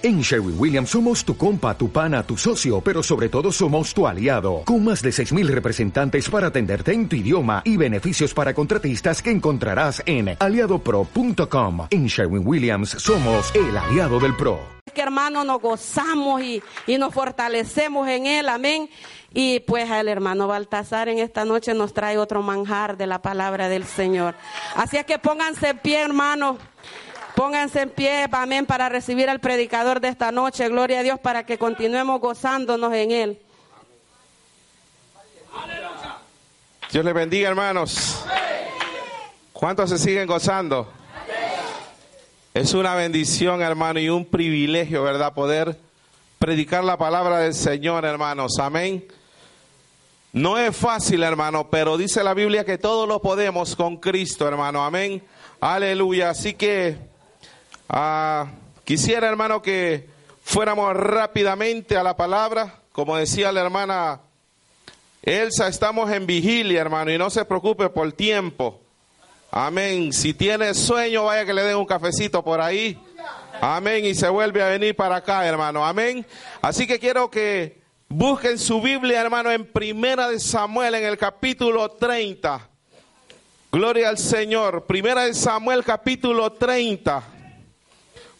En Sherwin Williams somos tu compa, tu pana, tu socio, pero sobre todo somos tu aliado, con más de 6.000 representantes para atenderte en tu idioma y beneficios para contratistas que encontrarás en aliadopro.com. En Sherwin Williams somos el aliado del PRO. Que hermano nos gozamos y, y nos fortalecemos en él, amén. Y pues el hermano Baltasar en esta noche nos trae otro manjar de la palabra del Señor. Así es que pónganse en pie, hermano. Pónganse en pie, amén, para recibir al predicador de esta noche. Gloria a Dios para que continuemos gozándonos en él. Dios les bendiga, hermanos. ¿Cuántos se siguen gozando? Es una bendición, hermano, y un privilegio, ¿verdad? Poder predicar la palabra del Señor, hermanos. Amén. No es fácil, hermano, pero dice la Biblia que todo lo podemos con Cristo, hermano. Amén. Aleluya. Así que Ah, quisiera, hermano, que fuéramos rápidamente a la palabra. Como decía la hermana Elsa, estamos en vigilia, hermano, y no se preocupe por tiempo. Amén. Si tiene sueño, vaya que le den un cafecito por ahí. Amén. Y se vuelve a venir para acá, hermano. Amén. Así que quiero que busquen su Biblia, hermano, en Primera de Samuel, en el capítulo 30. Gloria al Señor. Primera de Samuel, capítulo 30.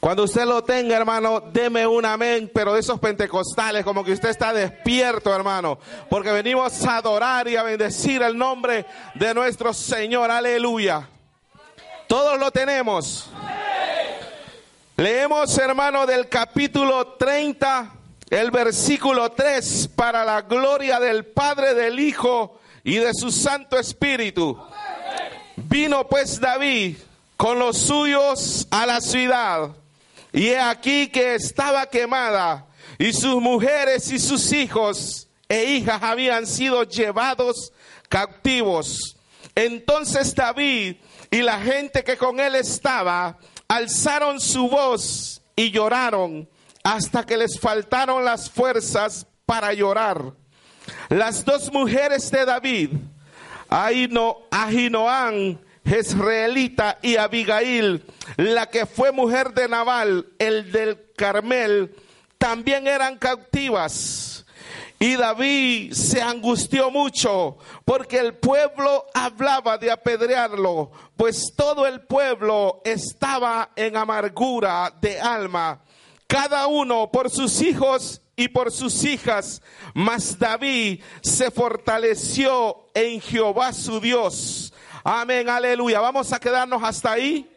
Cuando usted lo tenga, hermano, deme un amén, pero de esos pentecostales, como que usted está despierto, hermano, porque venimos a adorar y a bendecir el nombre de nuestro Señor. Aleluya. Todos lo tenemos. Leemos, hermano, del capítulo 30, el versículo 3, para la gloria del Padre, del Hijo y de su Santo Espíritu. Vino pues David con los suyos a la ciudad y he aquí que estaba quemada y sus mujeres y sus hijos e hijas habían sido llevados cautivos. Entonces David y la gente que con él estaba alzaron su voz y lloraron hasta que les faltaron las fuerzas para llorar. Las dos mujeres de David, Ahinoam Jezreelita y Abigail, la que fue mujer de Nabal, el del Carmel, también eran cautivas. Y David se angustió mucho porque el pueblo hablaba de apedrearlo, pues todo el pueblo estaba en amargura de alma, cada uno por sus hijos y por sus hijas. Mas David se fortaleció en Jehová su Dios Amén, aleluya. Vamos a quedarnos hasta ahí.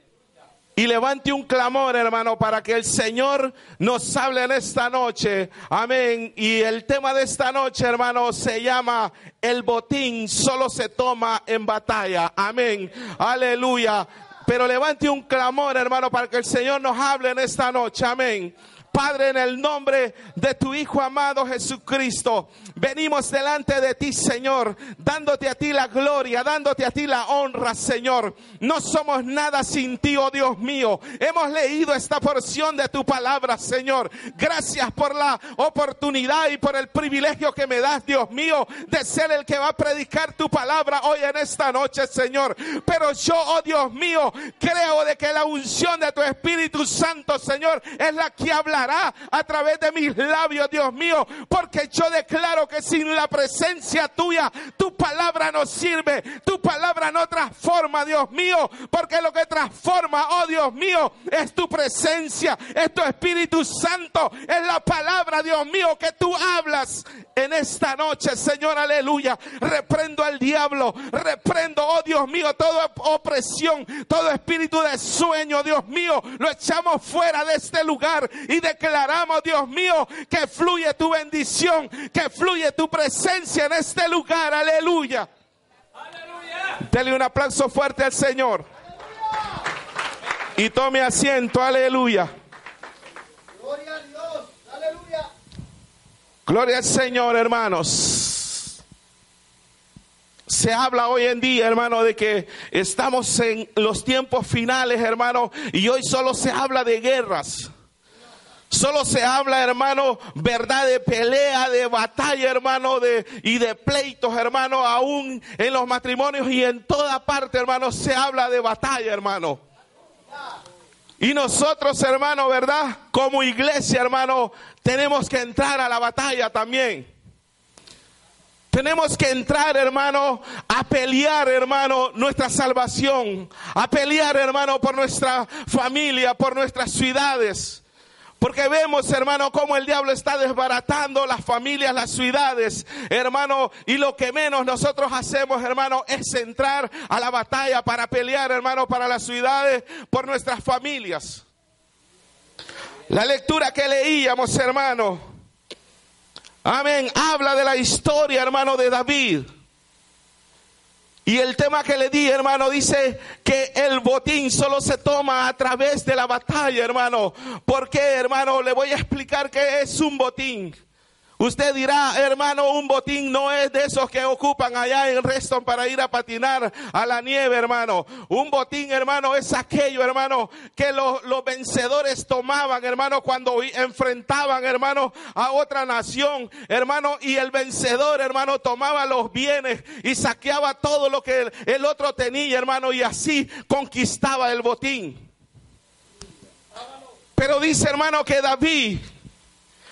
Y levante un clamor, hermano, para que el Señor nos hable en esta noche. Amén. Y el tema de esta noche, hermano, se llama El botín solo se toma en batalla. Amén. Aleluya. Pero levante un clamor, hermano, para que el Señor nos hable en esta noche. Amén. Padre, en el nombre de tu Hijo amado Jesucristo, venimos delante de ti, Señor, dándote a ti la gloria, dándote a ti la honra, Señor. No somos nada sin ti, oh Dios mío. Hemos leído esta porción de tu palabra, Señor. Gracias por la oportunidad y por el privilegio que me das, Dios mío, de ser el que va a predicar tu palabra hoy en esta noche, Señor. Pero yo, oh Dios mío, creo de que la unción de tu Espíritu Santo, Señor, es la que habla a través de mis labios, Dios mío, porque yo declaro que sin la presencia tuya, tu palabra no sirve, tu palabra no transforma, Dios mío, porque lo que transforma, oh Dios mío, es tu presencia, es tu Espíritu Santo, es la palabra, Dios mío, que tú hablas en esta noche, Señor, aleluya. Reprendo al diablo, reprendo, oh Dios mío, toda opresión, todo espíritu de sueño, Dios mío, lo echamos fuera de este lugar y de declaramos, Dios mío, que fluye tu bendición, que fluye tu presencia en este lugar. Aleluya. Aleluya. Dele un aplauso fuerte al Señor. Y tome asiento. Aleluya. Gloria a Dios. Aleluya. Gloria al Señor, hermanos. Se habla hoy en día, hermano, de que estamos en los tiempos finales, hermano, y hoy solo se habla de guerras. Solo se habla, hermano, verdad de pelea, de batalla, hermano, de, y de pleitos, hermano, aún en los matrimonios y en toda parte, hermano, se habla de batalla, hermano. Y nosotros, hermano, ¿verdad? Como iglesia, hermano, tenemos que entrar a la batalla también. Tenemos que entrar, hermano, a pelear, hermano, nuestra salvación, a pelear, hermano, por nuestra familia, por nuestras ciudades. Porque vemos, hermano, cómo el diablo está desbaratando las familias, las ciudades, hermano, y lo que menos nosotros hacemos, hermano, es entrar a la batalla para pelear, hermano, para las ciudades, por nuestras familias. La lectura que leíamos, hermano, Amén. Habla de la historia, hermano, de David. Y el tema que le di, hermano, dice que el botín solo se toma a través de la batalla, hermano. ¿Por qué, hermano? Le voy a explicar qué es un botín. Usted dirá, hermano, un botín no es de esos que ocupan allá en Reston para ir a patinar a la nieve, hermano. Un botín, hermano, es aquello, hermano, que los, vencedores tomaban, hermano, cuando enfrentaban, hermano, a otra nación, hermano, y el vencedor, hermano, tomaba los bienes y saqueaba todo lo que el otro tenía, hermano, y así conquistaba el botín. Pero dice, hermano, que David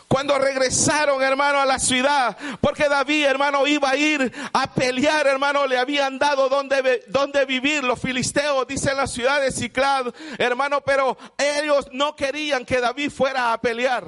cuando regresaron, hermano, a la ciudad, porque David, hermano, iba a ir a pelear, hermano, le habían dado donde, donde vivir. Los filisteos, dicen la ciudad de Ciclad, hermano, pero ellos no querían que David fuera a pelear.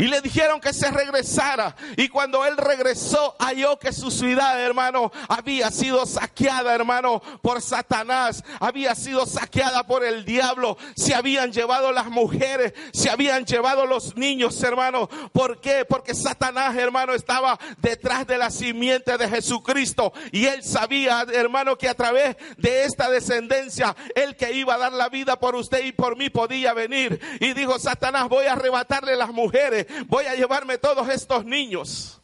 Y le dijeron que se regresara. Y cuando él regresó, halló que su ciudad, hermano, había sido saqueada, hermano, por Satanás. Había sido saqueada por el diablo. Se habían llevado las mujeres, se habían llevado los niños, hermano. ¿Por qué? Porque Satanás, hermano, estaba detrás de la simiente de Jesucristo. Y él sabía, hermano, que a través de esta descendencia, el que iba a dar la vida por usted y por mí podía venir. Y dijo, Satanás, voy a arrebatarle las mujeres voy a llevarme todos estos niños.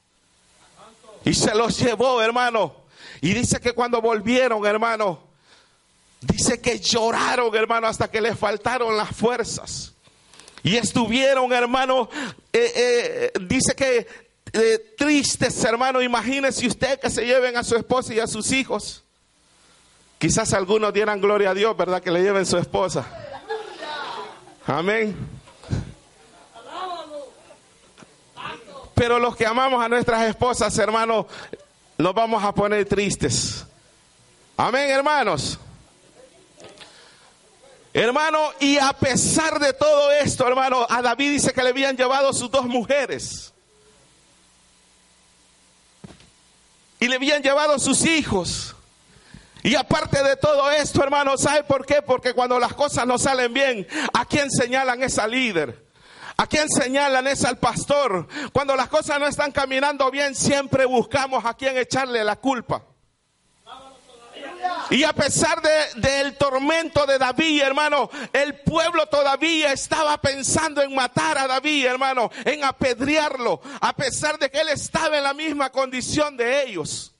Y se los llevó, hermano. Y dice que cuando volvieron, hermano, dice que lloraron, hermano, hasta que les faltaron las fuerzas. Y estuvieron, hermano, eh, eh, dice que eh, tristes, hermano. Imagínese usted que se lleven a su esposa y a sus hijos. Quizás algunos dieran gloria a Dios, ¿verdad? Que le lleven su esposa. Amén. Pero los que amamos a nuestras esposas, hermanos, nos vamos a poner tristes. Amén, hermanos. Hermano, y a pesar de todo esto, hermano, a David dice que le habían llevado sus dos mujeres. Y le habían llevado sus hijos. Y aparte de todo esto, hermano, ¿sabe por qué? Porque cuando las cosas no salen bien, ¿a quién señalan esa líder? ¿A quién señalan? Es al pastor. Cuando las cosas no están caminando bien, siempre buscamos a quién echarle la culpa. Y a pesar del tormento de David, hermano, el pueblo todavía estaba pensando en matar a David, hermano, en apedrearlo, a pesar de que él estaba en la misma condición de ellos.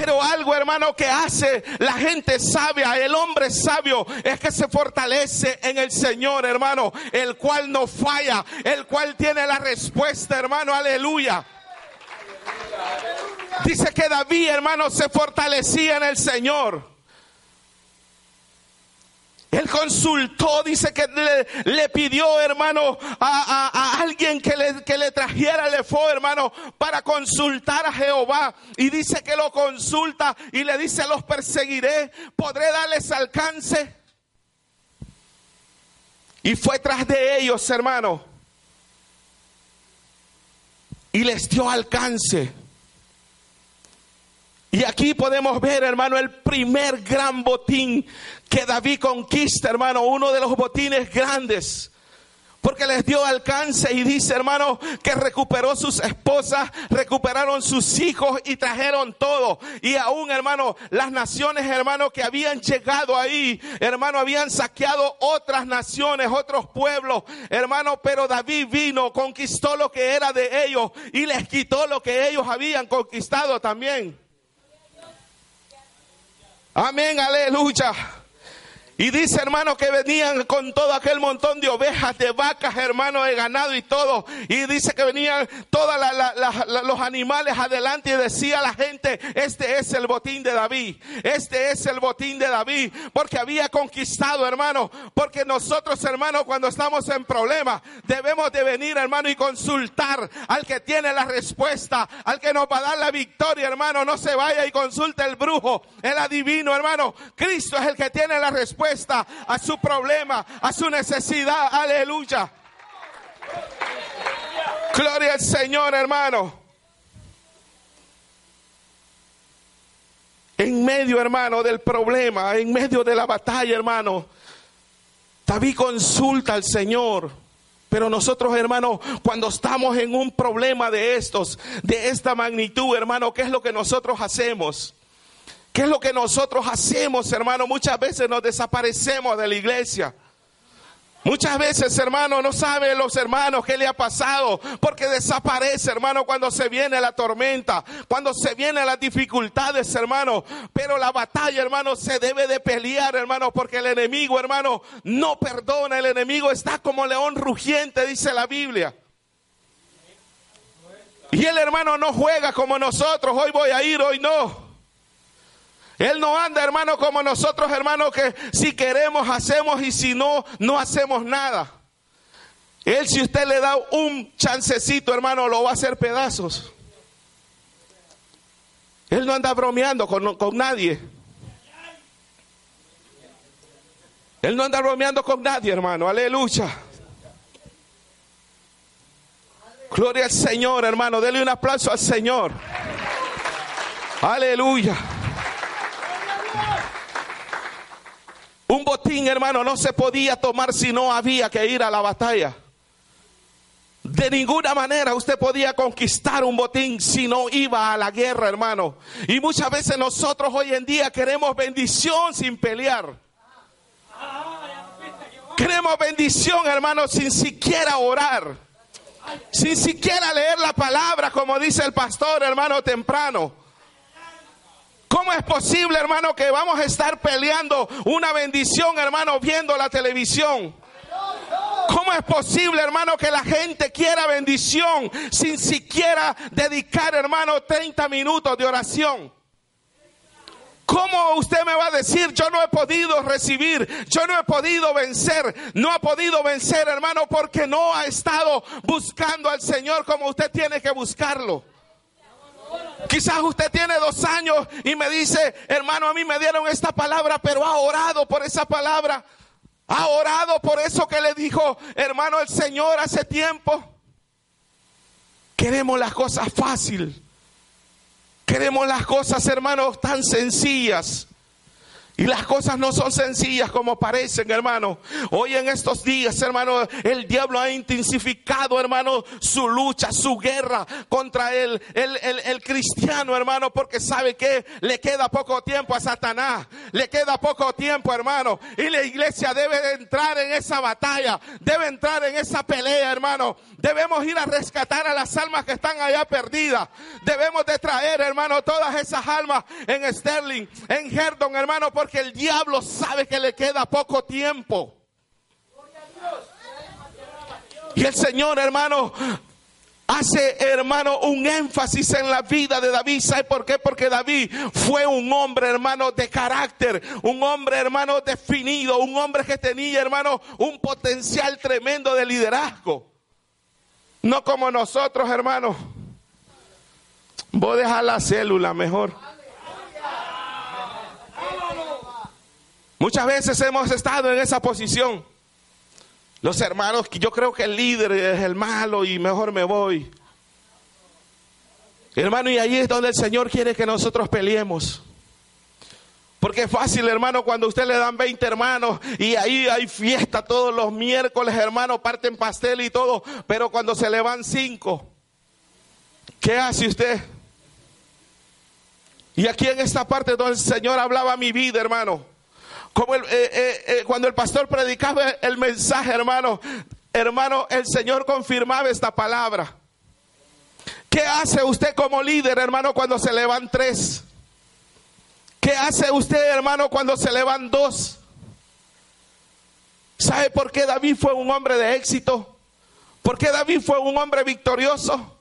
Pero algo, hermano, que hace la gente sabia, el hombre sabio, es que se fortalece en el Señor, hermano, el cual no falla, el cual tiene la respuesta, hermano, aleluya. Dice que David, hermano, se fortalecía en el Señor. Él consultó, dice que le, pidió, hermano, a, alguien que le, que le trajera el efo, hermano, para consultar a Jehová. Y dice que lo consulta y le dice, los perseguiré, podré darles alcance. Y fue tras de ellos, hermano. Y les dio alcance. Y aquí podemos ver, hermano, el primer gran botín que David conquista, hermano, uno de los botines grandes. Porque les dio alcance y dice, hermano, que recuperó sus esposas, recuperaron sus hijos y trajeron todo. Y aún, hermano, las naciones, hermano, que habían llegado ahí, hermano, habían saqueado otras naciones, otros pueblos, hermano, pero David vino, conquistó lo que era de ellos y les quitó lo que ellos habían conquistado también. Amén, aleluya. Y dice, hermano, que venían con todo aquel montón de ovejas, de vacas, hermano, de ganado y todo. Y dice que venían todos los animales adelante y decía la gente, este es el botín de David. Este es el botín de David. Porque había conquistado, hermano. Porque nosotros, hermano, cuando estamos en problemas, debemos de venir, hermano, y consultar al que tiene la respuesta, al que nos va a dar la victoria, hermano. No se vaya y consulte el brujo, el adivino, hermano. Cristo es el que tiene la respuesta a su problema, a su necesidad. Aleluya. Gloria al Señor, hermano. En medio, hermano, del problema, en medio de la batalla, hermano, David consulta al Señor. Pero nosotros, hermano, cuando estamos en un problema de estos, de esta magnitud, hermano, ¿qué es lo que nosotros hacemos? ¿Qué es lo que nosotros hacemos, hermano? Muchas veces nos desaparecemos de la iglesia. Muchas veces, hermano, no saben los hermanos qué le ha pasado, porque desaparece, hermano, cuando se viene la tormenta, cuando se vienen las dificultades, hermano. Pero la batalla, hermano, se debe de pelear, hermano, porque el enemigo, hermano, no perdona. El enemigo está como león rugiente, dice la Biblia. Y el hermano no juega como nosotros, hoy voy a ir, hoy no. Él no anda, hermano, como nosotros, hermano, que si queremos hacemos y si no, no hacemos nada. Él, si usted le da un chancecito, hermano, lo va a hacer pedazos. Él no anda bromeando con, con nadie. Él no anda bromeando con nadie, hermano. Aleluya. Gloria al Señor, hermano. Dele un aplauso al Señor. Aleluya. Un botín, hermano, no se podía tomar si no había que ir a la batalla. De ninguna manera usted podía conquistar un botín si no iba a la guerra, hermano. Y muchas veces nosotros hoy en día queremos bendición sin pelear. Queremos bendición, hermano, sin siquiera orar. Sin siquiera leer la palabra, como dice el pastor, hermano, temprano. ¿Cómo es posible, hermano, que vamos a estar peleando una bendición, hermano, viendo la televisión? ¿Cómo es posible, hermano, que la gente quiera bendición sin siquiera dedicar, hermano, 30 minutos de oración? ¿Cómo usted me va a decir, yo no he podido recibir, yo no he podido vencer, no ha podido vencer, hermano, porque no ha estado buscando al Señor como usted tiene que buscarlo? Quizás usted tiene dos años y me dice, hermano, a mí me dieron esta palabra, pero ha orado por esa palabra. Ha orado por eso que le dijo, hermano, el Señor hace tiempo. Queremos las cosas fácil. Queremos las cosas, hermanos, tan sencillas. Y las cosas no son sencillas como parecen, hermano. Hoy en estos días, hermano, el diablo ha intensificado, hermano, su lucha, su guerra contra el, el, el, cristiano, hermano, porque sabe que le queda poco tiempo a Satanás. Le queda poco tiempo, hermano. Y la iglesia debe entrar en esa batalla, debe entrar en esa pelea, hermano. Debemos ir a rescatar a las almas que están allá perdidas. Debemos de traer, hermano, todas esas almas en Sterling, en Herdon, hermano, porque que el diablo sabe que le queda poco tiempo. Y el Señor, hermano, hace, hermano, un énfasis en la vida de David. ¿Sabe por qué? Porque David fue un hombre, hermano, de carácter, un hombre, hermano, definido, un hombre que tenía, hermano, un potencial tremendo de liderazgo. No como nosotros, hermano. Voy a dejar la célula mejor. Muchas veces hemos estado en esa posición. Los hermanos, yo creo que el líder es el malo y mejor me voy. Hermano, y ahí es donde el Señor quiere que nosotros peleemos. Porque es fácil, hermano, cuando usted le dan 20 hermanos y ahí hay fiesta todos los miércoles, hermano, parten pastel y todo. Pero cuando se le van cinco, ¿qué hace usted? Y aquí en esta parte donde el Señor hablaba mi vida, hermano. Como el, eh, eh, eh, cuando el pastor predicaba el mensaje, hermano, hermano, el Señor confirmaba esta palabra. ¿Qué hace usted como líder, hermano, cuando se le van tres? ¿Qué hace usted, hermano, cuando se le van dos? ¿Sabe por qué David fue un hombre de éxito? ¿Por qué David fue un hombre victorioso?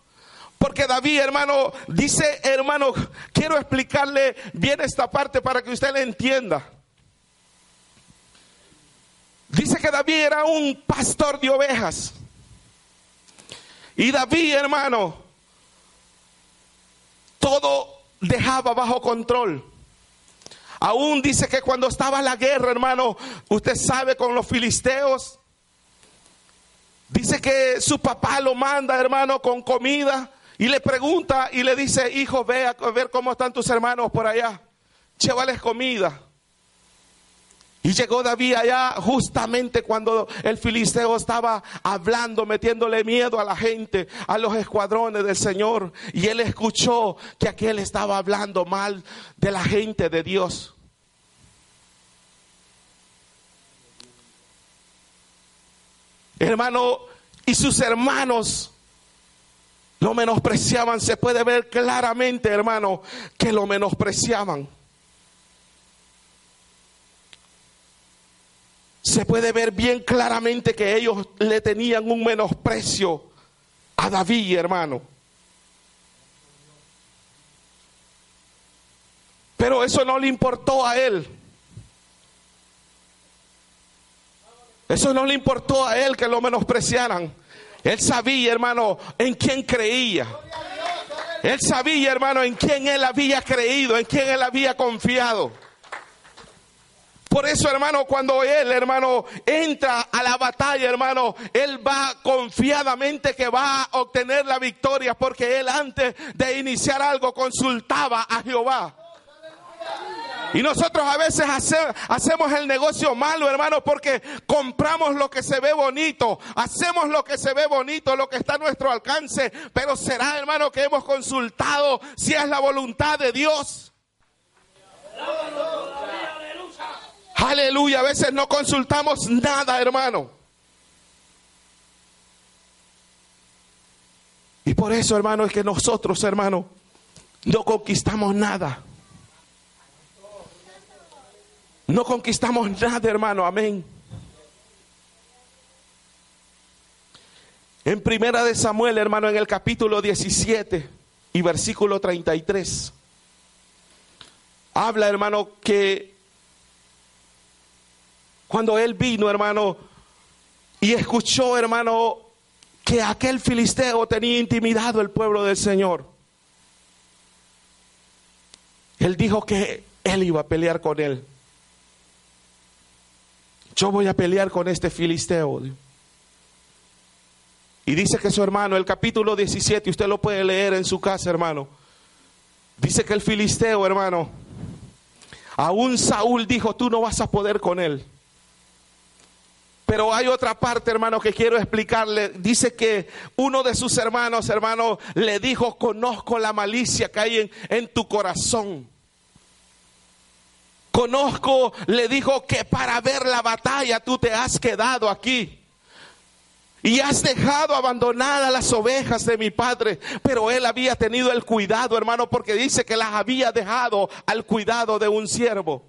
Porque David, hermano, dice, hermano, quiero explicarle bien esta parte para que usted le entienda. Dice que David era un pastor de ovejas. Y David, hermano, todo dejaba bajo control. Aún dice que cuando estaba la guerra, hermano, usted sabe con los filisteos, dice que su papá lo manda, hermano, con comida y le pregunta y le dice, hijo, ve a ver cómo están tus hermanos por allá, llévales comida. Y llegó David allá justamente cuando el filisteo estaba hablando, metiéndole miedo a la gente, a los escuadrones del Señor. Y él escuchó que aquel estaba hablando mal de la gente de Dios. Hermano, y sus hermanos lo menospreciaban. Se puede ver claramente, hermano, que lo menospreciaban. Se puede ver bien claramente que ellos le tenían un menosprecio a David, hermano. Pero eso no le importó a él. Eso no le importó a él que lo menospreciaran. Él sabía, hermano, en quién creía. Él sabía, hermano, en quién él había creído, en quién él había confiado. Por eso, hermano, cuando él, hermano, entra a la batalla, hermano, él va confiadamente que va a obtener la victoria, porque él antes de iniciar algo consultaba a Jehová. Y nosotros a veces hacemos el negocio malo, hermano, porque compramos lo que se ve bonito, hacemos lo que se ve bonito, lo que está a nuestro alcance, pero será, hermano, que hemos consultado si es la voluntad de Dios. Aleluya, a veces no consultamos nada, hermano. Y por eso, hermano, es que nosotros, hermano, no conquistamos nada. No conquistamos nada, hermano. Amén. En primera de Samuel, hermano, en el capítulo 17 y versículo 33, habla, hermano, que cuando él vino, hermano, y escuchó, hermano, que aquel filisteo tenía intimidado el pueblo del Señor. Él dijo que él iba a pelear con él. Yo voy a pelear con este filisteo. Y dice que su hermano, el capítulo 17, usted lo puede leer en su casa, hermano. Dice que el filisteo, hermano, aún Saúl dijo, tú no vas a poder con él. Pero hay otra parte, hermano, que quiero explicarle. Dice que uno de sus hermanos, hermano, le dijo, conozco la malicia que hay en, en tu corazón. Conozco, le dijo que para ver la batalla tú te has quedado aquí. Y has dejado abandonadas las ovejas de mi padre. Pero él había tenido el cuidado, hermano, porque dice que las había dejado al cuidado de un siervo.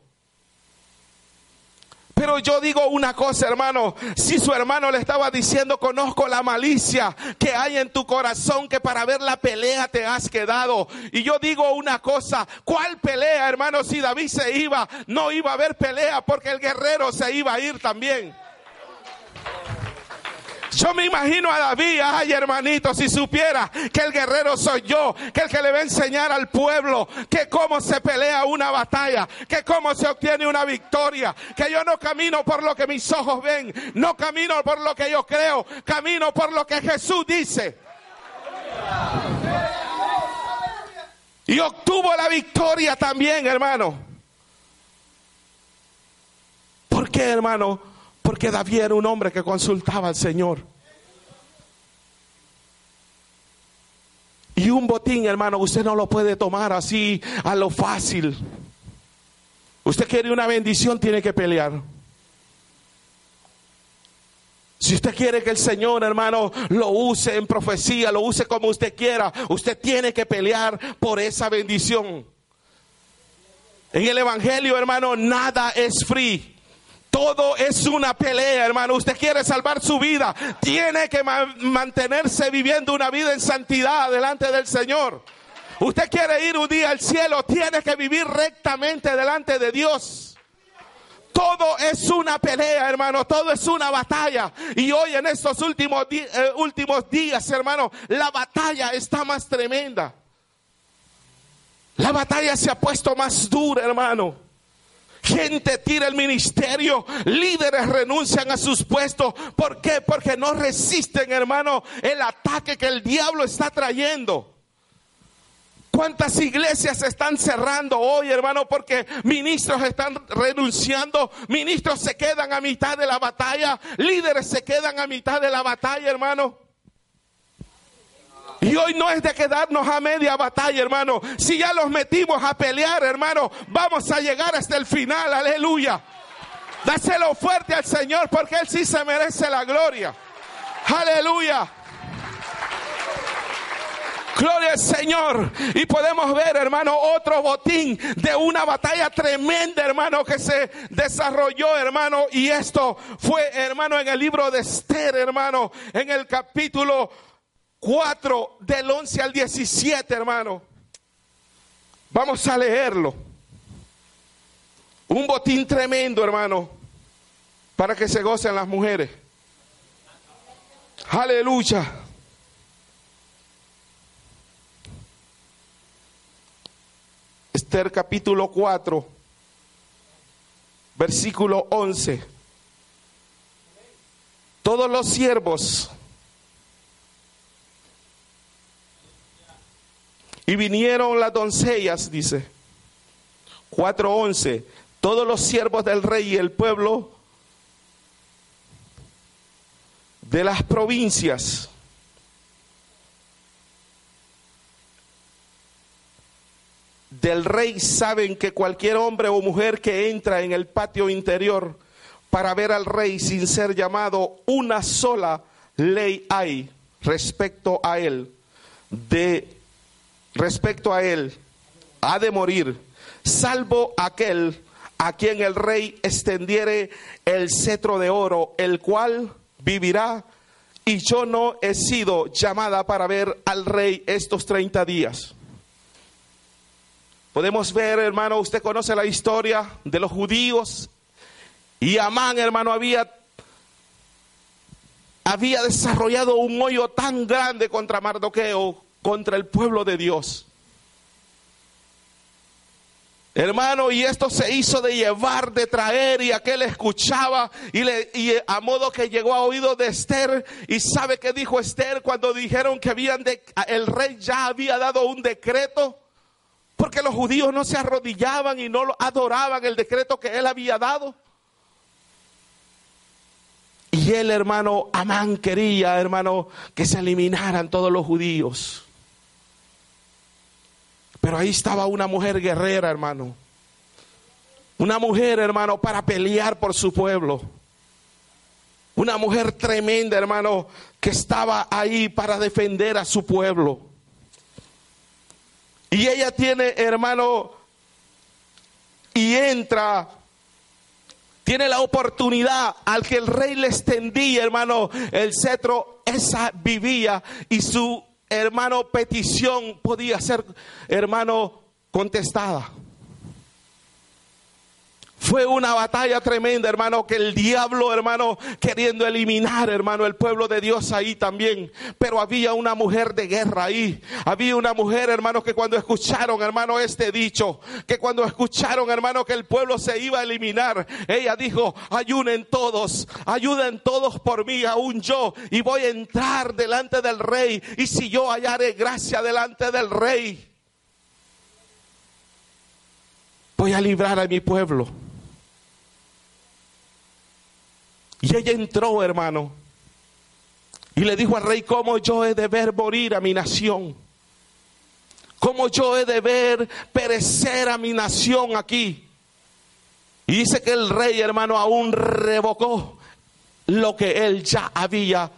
Pero yo digo una cosa, hermano. Si su hermano le estaba diciendo, conozco la malicia que hay en tu corazón, que para ver la pelea te has quedado. Y yo digo una cosa, ¿cuál pelea, hermano? Si David se iba, no iba a haber pelea porque el guerrero se iba a ir también. Yo me imagino a David, ay hermanito, si supiera que el guerrero soy yo, que el que le va a enseñar al pueblo que cómo se pelea una batalla, que cómo se obtiene una victoria, que yo no camino por lo que mis ojos ven, no camino por lo que yo creo, camino por lo que Jesús dice. Y obtuvo la victoria también, hermano. ¿Por qué, hermano? Porque David era un hombre que consultaba al Señor. Y un botín, hermano, usted no lo puede tomar así a lo fácil. Usted quiere una bendición, tiene que pelear. Si usted quiere que el Señor, hermano, lo use en profecía, lo use como usted quiera, usted tiene que pelear por esa bendición. En el Evangelio, hermano, nada es free. Todo es una pelea, hermano. Usted quiere salvar su vida. Tiene que mantenerse viviendo una vida en santidad delante del Señor. Usted quiere ir un día al cielo. Tiene que vivir rectamente delante de Dios. Todo es una pelea, hermano. Todo es una batalla. Y hoy en estos últimos, eh, últimos días, hermano, la batalla está más tremenda. La batalla se ha puesto más dura, hermano. Gente tira el ministerio, líderes renuncian a sus puestos. ¿Por qué? Porque no resisten, hermano, el ataque que el diablo está trayendo. ¿Cuántas iglesias se están cerrando hoy, hermano? Porque ministros están renunciando, ministros se quedan a mitad de la batalla, líderes se quedan a mitad de la batalla, hermano. Y hoy no es de quedarnos a media batalla, hermano. Si ya los metimos a pelear, hermano, vamos a llegar hasta el final, aleluya. Dáselo fuerte al Señor porque Él sí se merece la gloria. Aleluya. Gloria al Señor. Y podemos ver, hermano, otro botín de una batalla tremenda, hermano, que se desarrolló, hermano. Y esto fue, hermano, en el libro de Esther, hermano, en el capítulo 4 del 11 al 17, hermano. Vamos a leerlo. Un botín tremendo, hermano, para que se gocen las mujeres. Aleluya. Esther capítulo 4, versículo 11. Todos los siervos Y vinieron las doncellas, dice 4.11, todos los siervos del rey y el pueblo de las provincias. Del rey saben que cualquier hombre o mujer que entra en el patio interior para ver al rey sin ser llamado, una sola ley hay respecto a él de respecto a él ha de morir, salvo aquel a quien el rey extendiere el cetro de oro, el cual vivirá. Y yo no he sido llamada para ver al rey estos 30 días. Podemos ver, hermano, usted conoce la historia de los judíos. Y Amán, hermano, había, había desarrollado un hoyo tan grande contra Mardoqueo contra el pueblo de Dios. Hermano, y esto se hizo de llevar, de traer, y aquel escuchaba, y, le, y a modo que llegó a oído de Esther, y sabe que dijo Esther cuando dijeron que habían de, el rey ya había dado un decreto, porque los judíos no se arrodillaban y no adoraban el decreto que él había dado. Y él, hermano, Amán quería, hermano, que se eliminaran todos los judíos. Pero ahí estaba una mujer guerrera, hermano. Una mujer, hermano, para pelear por su pueblo. Una mujer tremenda, hermano, que estaba ahí para defender a su pueblo. Y ella tiene, hermano, y entra, tiene la oportunidad al que el rey le extendía, hermano, el cetro, esa vivía y su hermano, petición podía ser, hermano, contestada. Fue una batalla tremenda, hermano, que el diablo, hermano, queriendo eliminar, hermano, el pueblo de Dios ahí también. Pero había una mujer de guerra ahí. Había una mujer, hermano, que cuando escucharon, hermano, este dicho, que cuando escucharon, hermano, que el pueblo se iba a eliminar, ella dijo, ayunen todos, ayuden todos por mí, aún yo, y voy a entrar delante del rey. Y si yo hallaré gracia delante del rey, voy a librar a mi pueblo. Y ella entró, hermano, y le dijo al rey, ¿cómo yo he de ver morir a mi nación? ¿Cómo yo he de ver perecer a mi nación aquí? Y dice que el rey, hermano, aún revocó lo que él ya había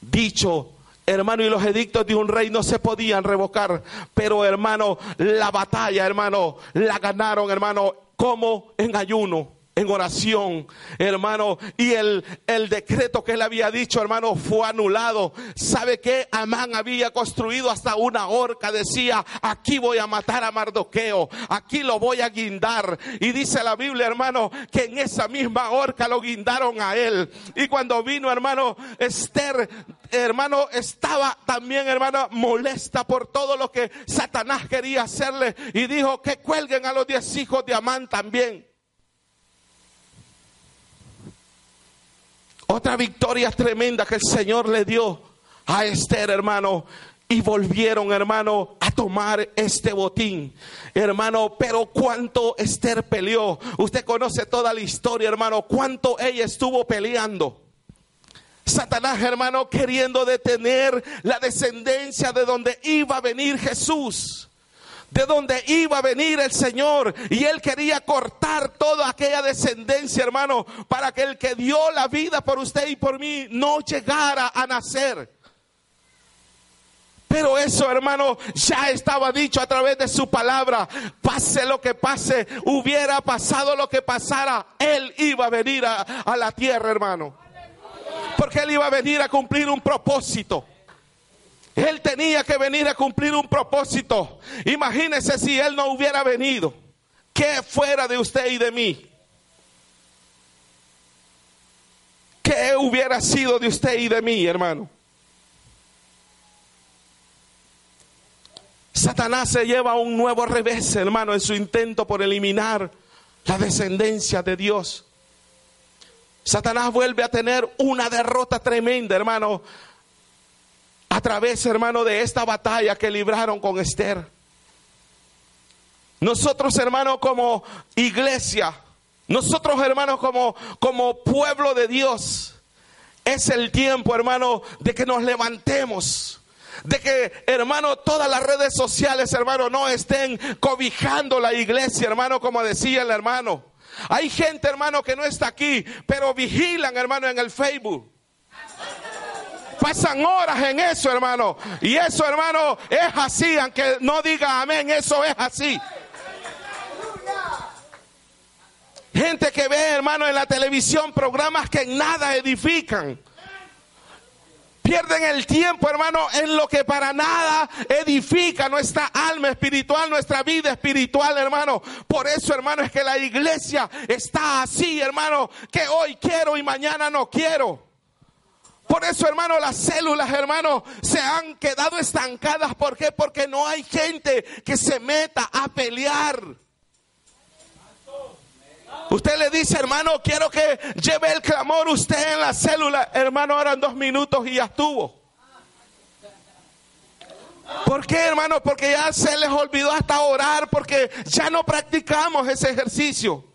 dicho. Hermano, y los edictos de un rey no se podían revocar. Pero, hermano, la batalla, hermano, la ganaron, hermano, como en ayuno en oración, hermano, y el, el decreto que él había dicho, hermano, fue anulado. ¿Sabe qué? Amán había construido hasta una horca, decía, aquí voy a matar a Mardoqueo, aquí lo voy a guindar. Y dice la Biblia, hermano, que en esa misma horca lo guindaron a él. Y cuando vino, hermano, Esther, hermano, estaba también, hermano, molesta por todo lo que Satanás quería hacerle. Y dijo que cuelguen a los diez hijos de Amán también. Otra victoria tremenda que el Señor le dio a Esther, hermano. Y volvieron, hermano, a tomar este botín. Hermano, pero cuánto Esther peleó. Usted conoce toda la historia, hermano. Cuánto ella estuvo peleando. Satanás, hermano, queriendo detener la descendencia de donde iba a venir Jesús de donde iba a venir el Señor. Y él quería cortar toda aquella descendencia, hermano, para que el que dio la vida por usted y por mí no llegara a nacer. Pero eso, hermano, ya estaba dicho a través de su palabra. Pase lo que pase, hubiera pasado lo que pasara, él iba a venir a, a la tierra, hermano. Porque él iba a venir a cumplir un propósito. Él tenía que venir a cumplir un propósito. Imagínese si Él no hubiera venido. ¿Qué fuera de usted y de mí? ¿Qué hubiera sido de usted y de mí, hermano? Satanás se lleva un nuevo revés, hermano, en su intento por eliminar la descendencia de Dios. Satanás vuelve a tener una derrota tremenda, hermano, a través, hermano, de esta batalla que libraron con Esther. Nosotros, hermano, como iglesia, nosotros, hermanos, como, como pueblo de Dios, es el tiempo, hermano, de que nos levantemos. De que, hermano, todas las redes sociales, hermano, no estén cobijando la iglesia, hermano, como decía el hermano. Hay gente, hermano, que no está aquí, pero vigilan, hermano, en el Facebook. Pasan horas en eso, hermano. Y eso, hermano, es así. Aunque no diga amén, eso es así. Gente que ve, hermano, en la televisión programas que en nada edifican. Pierden el tiempo, hermano, en lo que para nada edifica nuestra alma espiritual, nuestra vida espiritual, hermano. Por eso, hermano, es que la iglesia está así, hermano, que hoy quiero y mañana no quiero. Por eso, hermano, las células, hermano, se han quedado estancadas. ¿Por qué? Porque no hay gente que se meta a pelear. Usted le dice, hermano, quiero que lleve el clamor usted en la célula. Hermano, eran dos minutos y ya estuvo. ¿Por qué, hermano? Porque ya se les olvidó hasta orar, porque ya no practicamos ese ejercicio.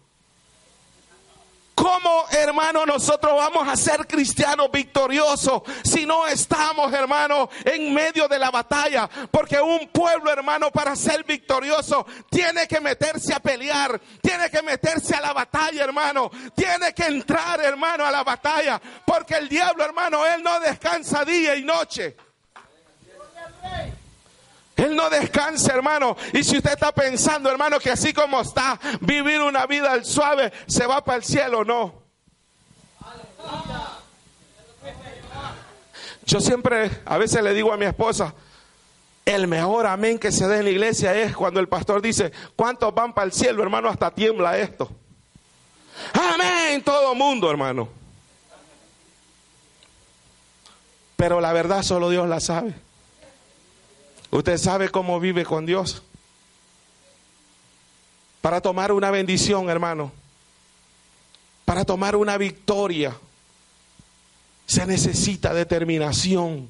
¿Cómo, hermano, nosotros vamos a ser cristianos victoriosos si no estamos, hermano, en medio de la batalla? Porque un pueblo, hermano, para ser victorioso, tiene que meterse a pelear, tiene que meterse a la batalla, hermano, tiene que entrar, hermano, a la batalla. Porque el diablo, hermano, él no descansa día y noche. Él no descansa, hermano. Y si usted está pensando, hermano, que así como está, vivir una vida al suave, se va para el cielo, no. Yo siempre, a veces le digo a mi esposa, el mejor amén que se da en la iglesia es cuando el pastor dice, ¿cuántos van para el cielo, hermano? Hasta tiembla esto. Amén, todo mundo, hermano. Pero la verdad solo Dios la sabe. Usted sabe cómo vive con Dios. Para tomar una bendición, hermano. Para tomar una victoria. Se necesita determinación.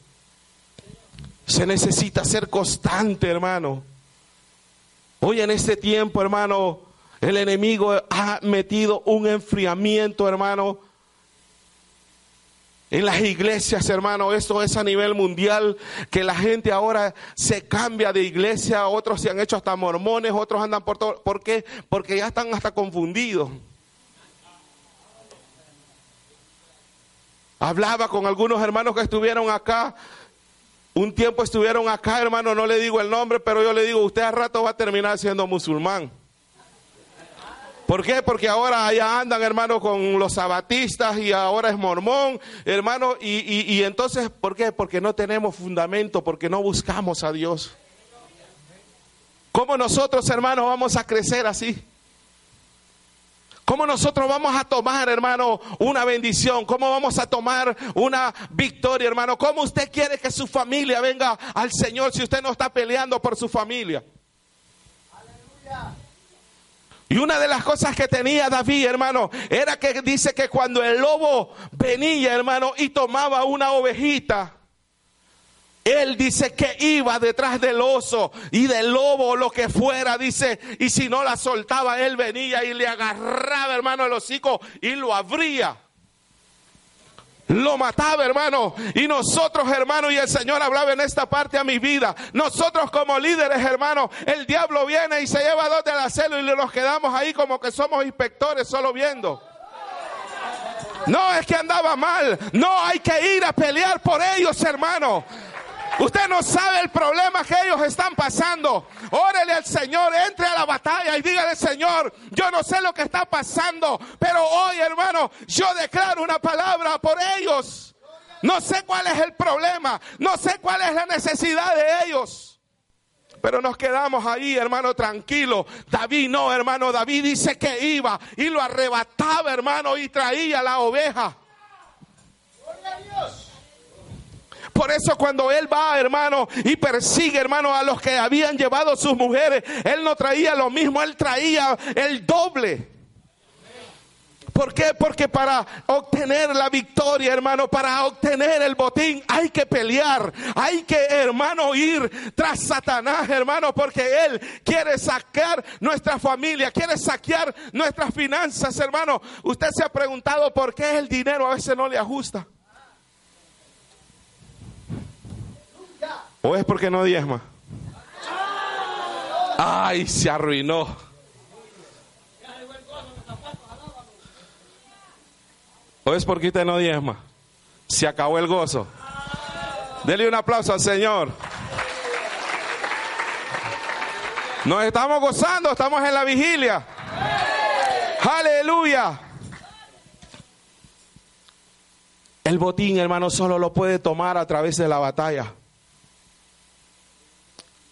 Se necesita ser constante, hermano. Hoy en este tiempo, hermano, el enemigo ha metido un enfriamiento, hermano, en las iglesias, hermano, esto es a nivel mundial, que la gente ahora se cambia de iglesia, otros se han hecho hasta mormones, otros andan por todo. ¿Por qué? Porque ya están hasta confundidos. Hablaba con algunos hermanos que estuvieron acá. Un tiempo estuvieron acá, hermano, no le digo el nombre, pero yo le digo, usted a rato va a terminar siendo musulmán. ¿Por qué? Porque ahora allá andan, hermano, con los sabatistas y ahora es mormón, hermano. Y, y, entonces, ¿por qué? Porque no tenemos fundamento, porque no buscamos a Dios. ¿Cómo nosotros, hermanos, vamos a crecer así? ¿Cómo nosotros vamos a tomar, hermano, una bendición? ¿Cómo vamos a tomar una victoria, hermano? ¿Cómo usted quiere que su familia venga al Señor si usted no está peleando por su familia? Aleluya. Y una de las cosas que tenía David, hermano, era que dice que cuando el lobo venía, hermano, y tomaba una ovejita, él dice que iba detrás del oso y del lobo lo que fuera, dice, y si no la soltaba, él venía y le agarraba, hermano, el hocico y lo abría lo mataba, hermano. Y nosotros, hermano, y el Señor hablaba en esta parte a mi vida. Nosotros como líderes, hermano, el diablo viene y se lleva dos de la celo y nos quedamos ahí como que somos inspectores solo viendo. No es que andaba mal, no hay que ir a pelear por ellos, hermano. Usted no sabe el problema que ellos están pasando. Órele al Señor, entre a la batalla y dígale, Señor, yo no sé lo que está pasando, pero hoy, hermano, yo declaro una palabra por ellos. No sé cuál es el problema, no sé cuál es la necesidad de ellos. Pero nos quedamos ahí, hermano, tranquilo. David no, hermano, David dice que iba y lo arrebataba, hermano, y traía la oveja. Gloria a Dios. Por eso cuando él va, hermano, y persigue, hermano, a los que habían llevado sus mujeres, él no traía lo mismo, él traía el doble. ¿Por qué? Porque para obtener la victoria, hermano, para obtener el botín, hay que pelear. Hay que, hermano, ir tras Satanás, hermano, porque él quiere saquear nuestra familia, quiere saquear nuestras finanzas, hermano. Usted se ha preguntado por qué el dinero a veces no le ajusta. ¿O es porque no diezma? Ay, se arruinó. ¿O es porque usted no diezma? Se acabó el gozo. Dele un aplauso al Señor. Nos estamos gozando, estamos en la vigilia. Aleluya. El botín, hermano, solo lo puede tomar a través de la batalla.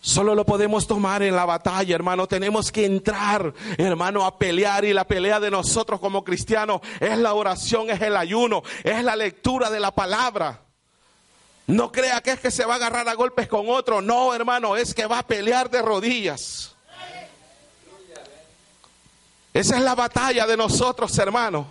Solo lo podemos tomar en la batalla, hermano. Tenemos que entrar, hermano, a pelear. Y la pelea de nosotros como cristianos es la oración, es el ayuno, es la lectura de la palabra. No crea que es que se va a agarrar a golpes con otro. No, hermano, es que va a pelear de rodillas. Esa es la batalla de nosotros, hermano.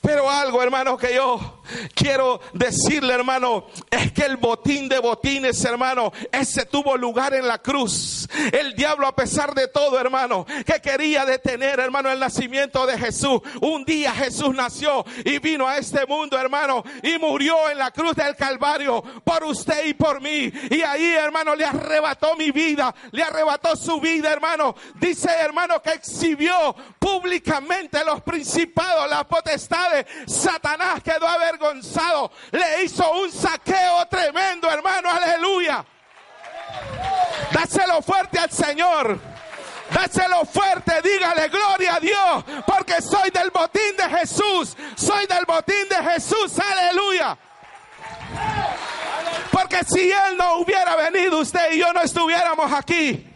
Pero algo, hermano, que yo quiero decirle, hermano, es que el botín de botines, hermano, ese tuvo lugar en la cruz. El diablo, a pesar de todo, hermano, que quería detener, hermano, el nacimiento de Jesús. Un día Jesús nació y vino a este mundo, hermano, y murió en la cruz del Calvario por usted y por mí. Y ahí, hermano, le arrebató mi vida, le arrebató su vida, hermano. Dice, hermano, que exhibió públicamente los principados, las potestades Satanás quedó avergonzado. Le hizo un saqueo tremendo, hermano. Aleluya. Dáselo fuerte al Señor. Dáselo fuerte, dígale gloria a Dios, porque soy del botín de Jesús, soy del botín de Jesús, aleluya. Porque si Él no hubiera venido, usted y yo no estuviéramos aquí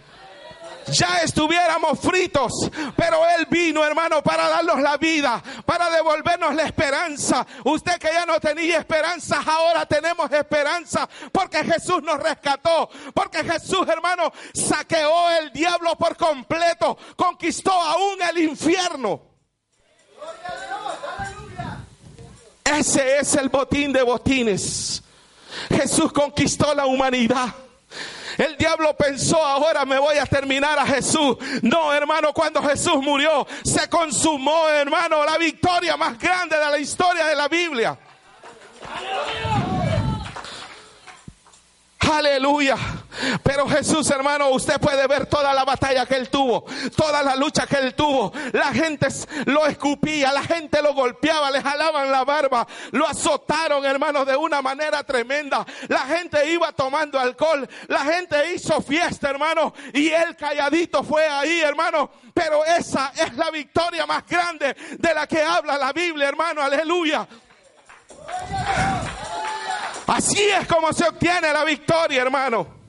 ya estuviéramos fritos. Pero Él vino, hermano, para darnos la vida, para devolvernos la esperanza. Usted que ya no tenía esperanza, ahora tenemos esperanza porque Jesús nos rescató. Porque Jesús, hermano, saqueó el diablo por completo, conquistó aún el infierno. Ese es el botín de botines. Jesús conquistó la humanidad. El diablo pensó, ahora me voy a terminar a Jesús. No, hermano, cuando Jesús murió, se consumó, hermano, la victoria más grande de la historia de la Biblia. Aleluya. Pero Jesús, hermano, usted puede ver toda la batalla que él tuvo, toda la lucha que él tuvo. La gente lo escupía, la gente lo golpeaba, le jalaban la barba, lo azotaron, hermano, de una manera tremenda. La gente iba tomando alcohol, la gente hizo fiesta, hermano, y él calladito fue ahí, hermano. Pero esa es la victoria más grande de la que habla la Biblia, hermano, aleluya. Así es como se obtiene la victoria, hermano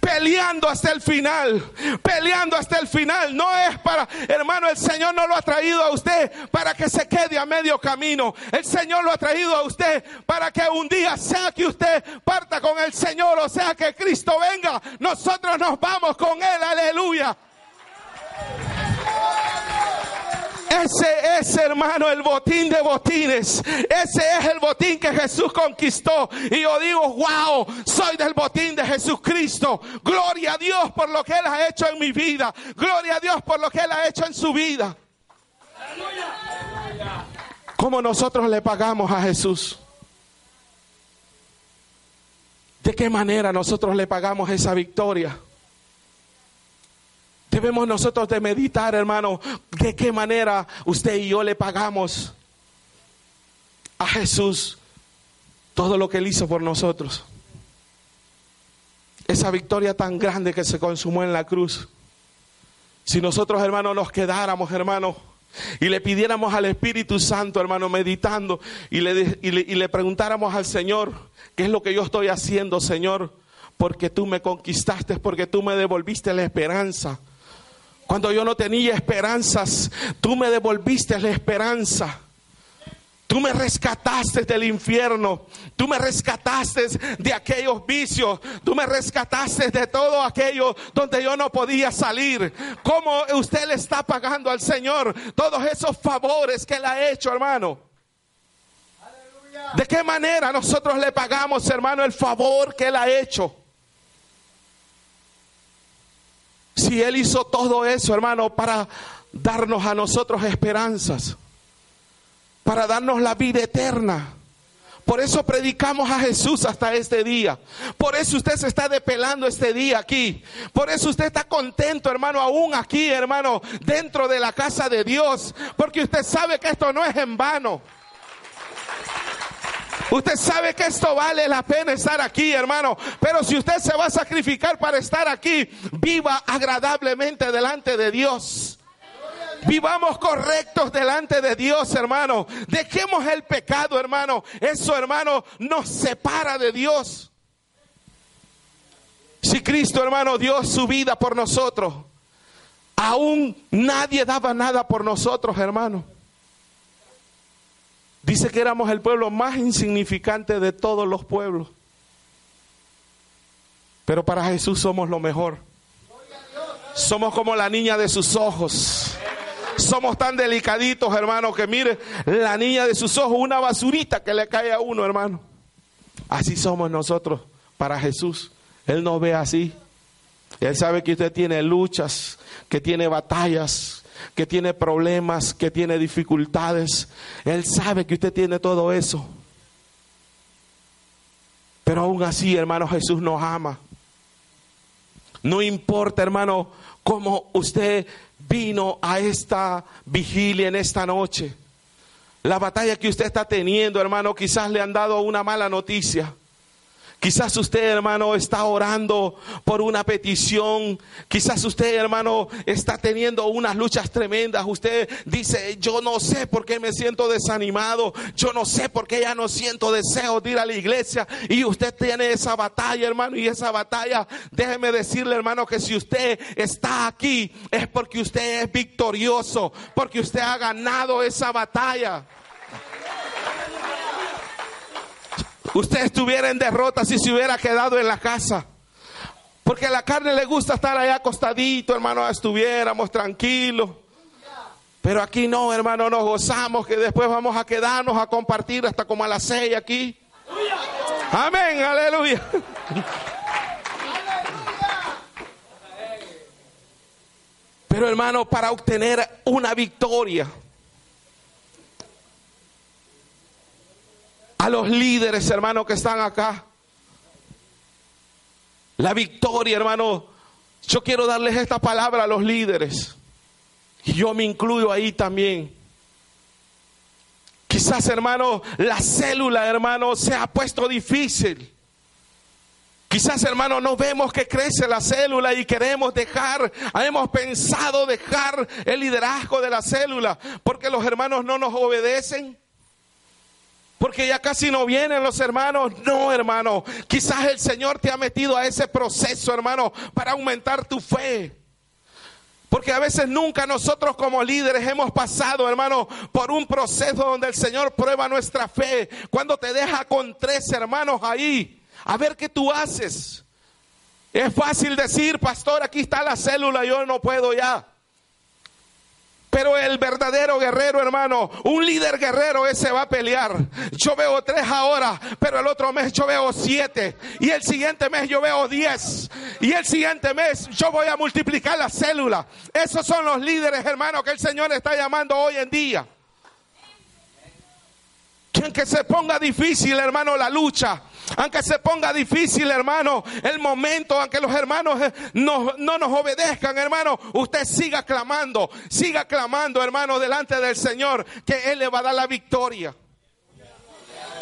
peleando hasta el final, peleando hasta el final. No es para, hermano, el Señor no lo ha traído a usted para que se quede a medio camino. El Señor lo ha traído a usted para que un día sea que usted parta con el Señor, o sea que Cristo venga, nosotros nos vamos con Él, aleluya. Ese es, hermano, el botín de botines. Ese es el botín que Jesús conquistó. Y yo digo, wow, soy del botín de Jesucristo. Gloria a Dios por lo que Él ha hecho en mi vida. Gloria a Dios por lo que Él ha hecho en su vida. ¿Cómo nosotros le pagamos a Jesús? ¿De qué manera nosotros le pagamos esa victoria? Debemos nosotros de meditar, hermano, de qué manera usted y yo le pagamos a Jesús todo lo que él hizo por nosotros. Esa victoria tan grande que se consumó en la cruz. Si nosotros, hermanos, nos quedáramos, hermano, y le pidiéramos al Espíritu Santo, hermano, meditando, y le, y le preguntáramos al Señor, ¿qué es lo que yo estoy haciendo, Señor? Porque tú me conquistaste, porque tú me devolviste la esperanza. Cuando yo no tenía esperanzas, tú me devolviste la esperanza. Tú me rescataste del infierno. Tú me rescataste de aquellos vicios. Tú me rescataste de todo aquello donde yo no podía salir. ¿Cómo usted le está pagando al Señor todos esos favores que Él ha hecho, hermano? ¿De qué manera nosotros le pagamos, hermano, el favor que Él ha hecho? Si Él hizo todo eso, hermano, para darnos a nosotros esperanzas, para darnos la vida eterna. Por eso predicamos a Jesús hasta este día. Por eso usted se está depelando este día aquí. Por eso usted está contento, hermano, aún aquí, hermano, dentro de la casa de Dios. Porque usted sabe que esto no es en vano. Usted sabe que esto vale la pena estar aquí, hermano. Pero si usted se va a sacrificar para estar aquí, viva agradablemente delante de Dios. Vivamos correctos delante de Dios, hermano. Dejemos el pecado, hermano. Eso, hermano, nos separa de Dios. Si Cristo, hermano, dio su vida por nosotros, aún nadie daba nada por nosotros, hermano. Dice que éramos el pueblo más insignificante de todos los pueblos. Pero para Jesús somos lo mejor. Somos como la niña de sus ojos. Somos tan delicaditos, hermano, que mire, la niña de sus ojos, una basurita que le cae a uno, hermano. Así somos nosotros para Jesús. Él nos ve así. Él sabe que usted tiene luchas, que tiene batallas, que tiene problemas, que tiene dificultades. Él sabe que usted tiene todo eso. Pero aún así, hermano, Jesús nos ama. No importa, hermano, cómo usted vino a esta vigilia en esta noche. La batalla que usted está teniendo, hermano, quizás le han dado una mala noticia. Quizás usted, hermano, está orando por una petición. Quizás usted, hermano, está teniendo unas luchas tremendas. Usted dice, yo no sé por qué me siento desanimado. Yo no sé por qué ya no siento deseo de ir a la iglesia. Y usted tiene esa batalla, hermano. Y esa batalla, déjeme decirle, hermano, que si usted está aquí es porque usted es victorioso. Porque usted ha ganado esa batalla. Usted estuviera en derrota si se hubiera quedado en la casa. Porque a la carne le gusta estar allá acostadito, hermano, estuviéramos tranquilos. Pero aquí no, hermano, nos gozamos que después vamos a quedarnos a compartir hasta como a las seis aquí. Amén, aleluya. Pero hermano, para obtener una victoria, a los líderes, hermanos, que están acá. La victoria, hermano. Yo quiero darles esta palabra a los líderes. Yo me incluyo ahí también. Quizás, hermano, la célula, hermano, se ha puesto difícil. Quizás, hermano, no vemos que crece la célula y queremos dejar, hemos pensado dejar el liderazgo de la célula porque los hermanos no nos obedecen. Porque ya casi no vienen los hermanos. No, hermano. Quizás el Señor te ha metido a ese proceso, hermano, para aumentar tu fe. Porque a veces nunca nosotros como líderes hemos pasado, hermano, por un proceso donde el Señor prueba nuestra fe. Cuando te deja con tres hermanos ahí, a ver qué tú haces. Es fácil decir, pastor, aquí está la célula, yo no puedo ya. Pero el verdadero guerrero, hermano, un líder guerrero, ese va a pelear. Yo veo tres ahora, pero el otro mes yo veo siete. Y el siguiente mes yo veo diez. Y el siguiente mes yo voy a multiplicar la célula. Esos son los líderes, hermano, que el Señor está llamando hoy en día. Que se ponga difícil, hermano, la lucha aunque se ponga difícil, hermano, el momento, aunque los hermanos eh, no, no, nos obedezcan, hermano, usted siga clamando, siga clamando, hermano, delante del Señor, que Él le va a dar la victoria.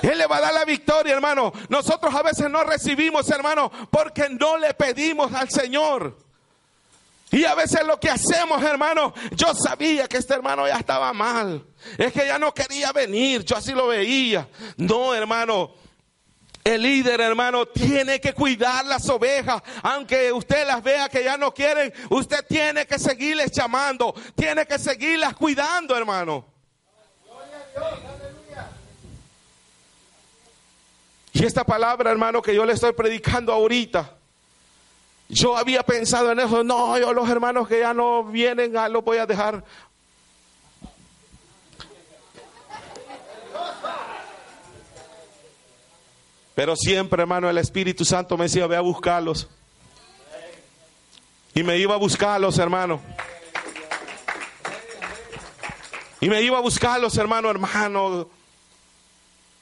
Él le va a dar la victoria, hermano. Nosotros a veces no recibimos, hermano, porque no le pedimos al Señor. Y a veces lo que hacemos, hermano, yo sabía que este hermano ya estaba mal. Es que ya no quería venir, yo así lo veía. No, hermano, el líder, hermano, tiene que cuidar las ovejas. Aunque usted las vea que ya no quieren, usted tiene que seguirles llamando. Tiene que seguirlas cuidando, hermano. Y esta palabra, hermano, que yo le estoy predicando ahorita. Yo había pensado en eso. No, yo los hermanos que ya no vienen, ah, los voy a dejar Pero siempre, hermano, el Espíritu Santo me decía, ve a buscarlos. Y me iba a buscarlos, hermano. Y me iba a buscarlos, hermano, hermano.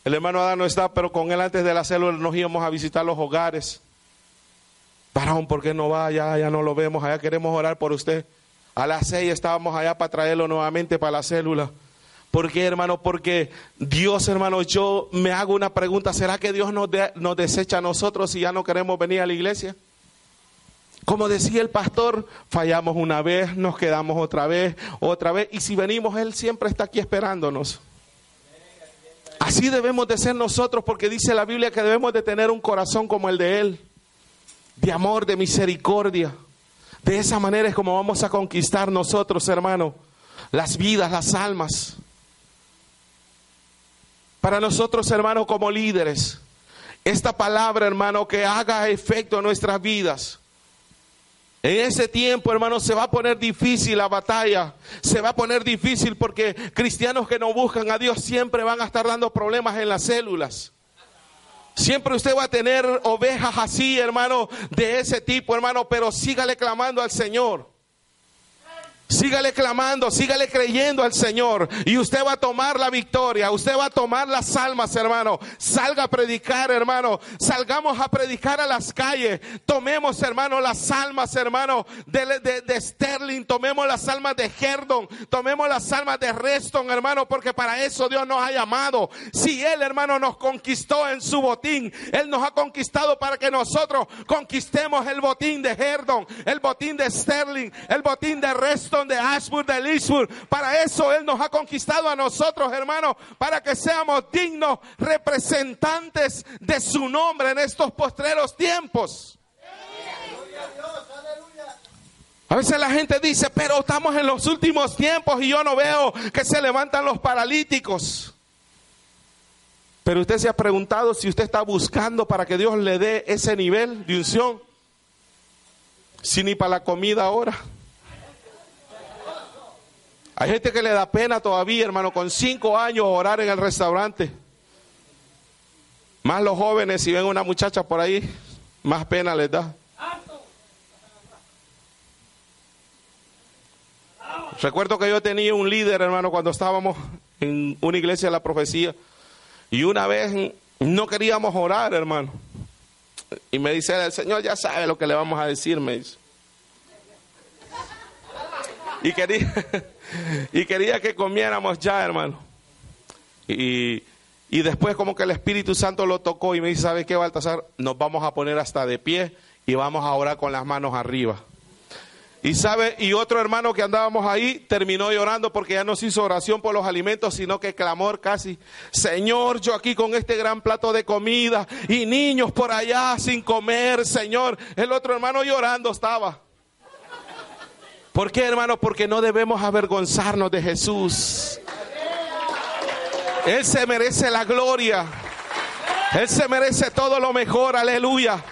El hermano Adán no está, pero con él antes de la célula nos íbamos a visitar los hogares. Varón, ¿por qué no va? Ya, ya no lo vemos, allá queremos orar por usted. A las seis estábamos allá para traerlo nuevamente para la célula. ¿Por qué, hermano? Porque Dios, hermano, yo me hago una pregunta. ¿Será que Dios nos, nos desecha a nosotros si ya no queremos venir a la iglesia? Como decía el pastor, fallamos una vez, nos quedamos otra vez, otra vez. Y si venimos, Él siempre está aquí esperándonos. Así debemos de ser nosotros porque dice la Biblia que debemos de tener un corazón como el de Él. De amor, de misericordia. De esa manera es como vamos a conquistar nosotros, hermano, las vidas, las almas. Para nosotros, hermanos, como líderes, esta palabra, hermano, que haga efecto en nuestras vidas. En ese tiempo, hermano, se va a poner difícil la batalla. Se va a poner difícil porque cristianos que no buscan a Dios siempre van a estar dando problemas en las células. Siempre usted va a tener ovejas así, hermano, de ese tipo, hermano, pero sígale clamando al Señor. Sígale clamando, sígale creyendo al Señor y usted va a tomar la victoria, usted va a tomar las almas, hermano. Salga a predicar, hermano. Salgamos a predicar a las calles. Tomemos, hermano, las almas, hermano, de, de, Sterling. Tomemos las almas de Herdon. Tomemos las almas de Reston, hermano, porque para eso Dios nos ha llamado. Si Él, hermano, nos conquistó en su botín, Él nos ha conquistado para que nosotros conquistemos el botín de Herdon, el botín de Sterling, el botín de Reston de Ashburn, de Lisburn. Para eso Él nos ha conquistado a nosotros, hermanos, para que seamos dignos representantes de su nombre en estos postreros tiempos. A veces la gente dice, pero estamos en los últimos tiempos y yo no veo que se levantan los paralíticos. Pero usted se ha preguntado si usted está buscando para que Dios le dé ese nivel de unción. Si ni para la comida ahora. Hay gente que le da pena todavía, hermano, con cinco años orar en el restaurante. Más los jóvenes, si ven una muchacha por ahí, más pena les da. Recuerdo que yo tenía un líder, hermano, cuando estábamos en una iglesia de la profecía. Y una vez no queríamos orar, hermano. Y me dice, el Señor ya sabe lo que le vamos a decir, me dice. Y quería, y quería que comiéramos ya, hermano. Y, y después como que el Espíritu Santo lo tocó y me dice, ¿sabe qué, Baltasar? Nos vamos a poner hasta de pie y vamos a orar con las manos arriba. Y sabe, y otro hermano que andábamos ahí terminó llorando porque ya no se hizo oración por los alimentos, sino que clamor casi, Señor, yo aquí con este gran plato de comida y niños por allá sin comer, Señor. El otro hermano llorando estaba. ¿Por qué, hermano? Porque no debemos avergonzarnos de Jesús. Él se merece la gloria. Él se merece todo lo mejor, aleluya.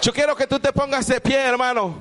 Yo quiero que tú te pongas de pie, hermano.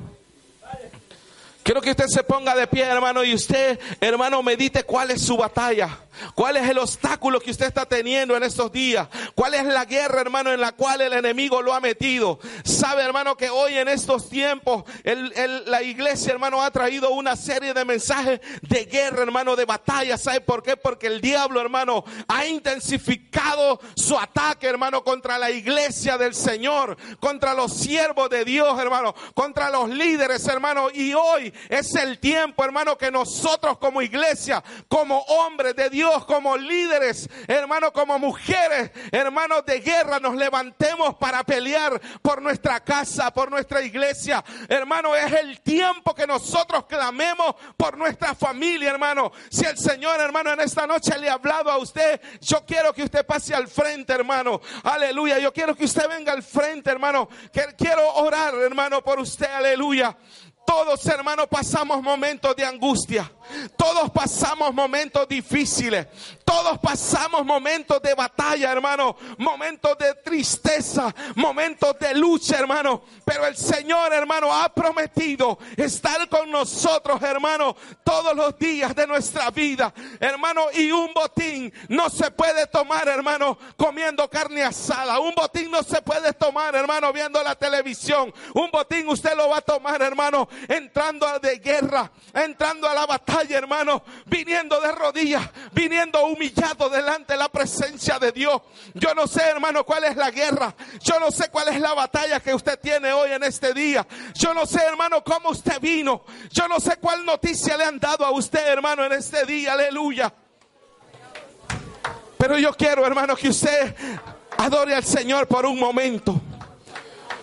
Quiero que usted se ponga de pie, hermano, y usted, hermano, medite cuál es su batalla. ¿Cuál es el obstáculo que usted está teniendo en estos días? ¿Cuál es la guerra, hermano, en la cual el enemigo lo ha metido? Sabe, hermano, que hoy en estos tiempos la iglesia, hermano, ha traído una serie de mensajes de guerra, hermano, de batalla. ¿Sabe por qué? Porque el diablo, hermano, ha intensificado su ataque, hermano, contra la iglesia del Señor, contra los siervos de Dios, hermano, contra los líderes, hermano. Y hoy es el tiempo, hermano, que nosotros como iglesia, como hombres de Dios, Dios, como líderes, hermanos, como mujeres, hermanos de guerra, nos levantemos para pelear por nuestra casa, por nuestra iglesia. Hermano, es el tiempo que nosotros clamemos por nuestra familia, hermano. Si el Señor, hermano, en esta noche le ha hablado a usted, yo quiero que usted pase al frente, hermano. Aleluya. Yo quiero que usted venga al frente, hermano. Quiero orar, hermano, por usted. Aleluya. Todos, hermanos, pasamos momentos de angustia. Todos pasamos momentos difíciles. Todos pasamos momentos de batalla, hermano. Momentos de tristeza. Momentos de lucha, hermano. Pero el Señor, hermano, ha prometido estar con nosotros, hermano, todos los días de nuestra vida. Hermano, y un botín no se puede tomar, hermano, comiendo carne asada. Un botín no se puede tomar, hermano, viendo la televisión. Un botín usted lo va a tomar, hermano, entrando de guerra, entrando a la batalla, hermano, viniendo de rodillas, viniendo humillado delante de la presencia de Dios. Yo no sé, hermano, cuál es la guerra. Yo no sé cuál es la batalla que usted tiene hoy en este día. Yo no sé, hermano, cómo usted vino. Yo no sé cuál noticia le han dado a usted, hermano, en este día. Aleluya. Pero yo quiero, hermano, que usted adore al Señor por un momento.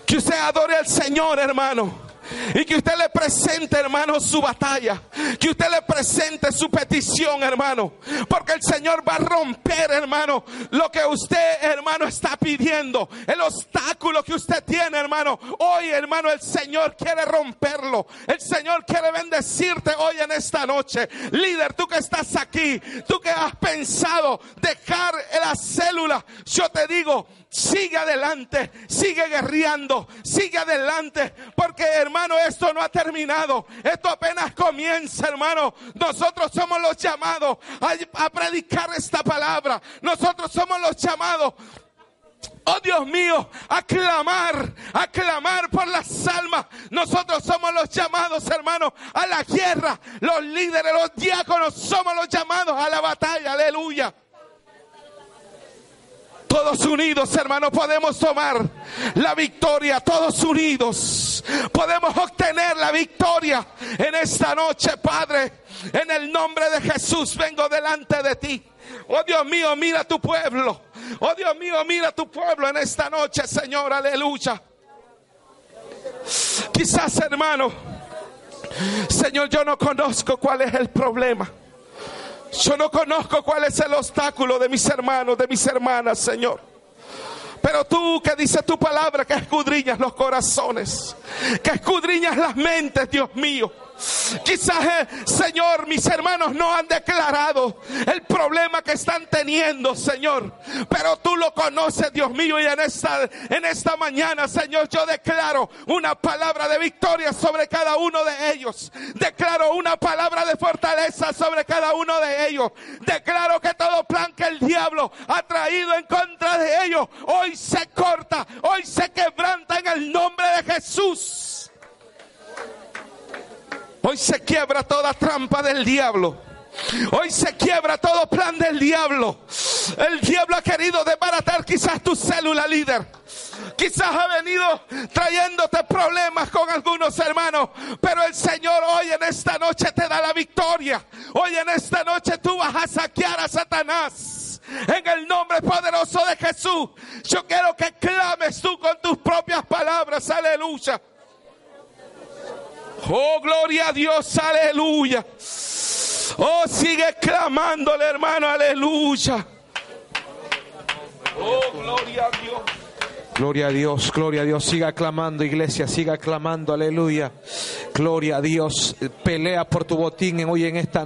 Que usted adore al Señor, hermano. Y que usted le presente, hermano, su batalla. Que usted le presente su petición, hermano. Porque el Señor va a romper, hermano, lo que usted, hermano, está pidiendo. El obstáculo que usted tiene, hermano. Hoy, hermano, el Señor quiere romperlo. El Señor quiere bendecirte hoy en esta noche. Líder, tú que estás aquí, tú que has pensado dejar la célula, yo te digo, sigue adelante, sigue guerreando, sigue adelante, porque hermano, esto no ha terminado, esto apenas comienza, hermano. Nosotros somos los llamados a, predicar esta palabra, nosotros somos los llamados Oh Dios mío, a clamar, a clamar por las almas. Nosotros somos los llamados, hermanos, a la guerra. Los líderes, los diáconos, somos los llamados a la batalla. Aleluya. Todos unidos, hermanos, podemos tomar la victoria. Todos unidos podemos obtener la victoria en esta noche, Padre. En el nombre de Jesús vengo delante de ti. Oh Dios mío, mira tu pueblo. Oh Dios mío, mira tu pueblo en esta noche, Señor. Aleluya. Quizás, hermano, Señor, yo no conozco cuál es el problema. Yo no conozco cuál es el obstáculo de mis hermanos, de mis hermanas, Señor. Pero tú que dices tu palabra, que escudriñas los corazones, que escudriñas las mentes, Dios mío. Quizás, eh, Señor, mis hermanos no han declarado el problema que están teniendo, Señor. Pero tú lo conoces, Dios mío, y en esta, en esta mañana, Señor, yo declaro una palabra de victoria sobre cada uno de ellos. Declaro una palabra de fortaleza sobre cada uno de ellos. Declaro que todo plan que el diablo ha traído en contra de ellos, hoy se corta, hoy se quebranta en el nombre de Jesús. Hoy se quiebra toda trampa del diablo. Hoy se quiebra todo plan del diablo. El diablo ha querido desbaratar quizás tu célula líder. quizás ha venido trayéndote problemas con algunos hermanos, pero el Señor hoy en esta noche te da la victoria. Hoy en esta noche tú vas a saquear a Satanás. En el nombre poderoso de Jesús, yo quiero que clames tú con tus propias palabras, aleluya. Oh, gloria a Dios, aleluya. Oh, sigue clamándole, hermano, aleluya. Oh, gloria a Dios. Gloria a Dios, gloria a Dios. Siga clamando, iglesia, siga clamando, aleluya. Gloria a Dios. Pelea por tu botín hoy en esta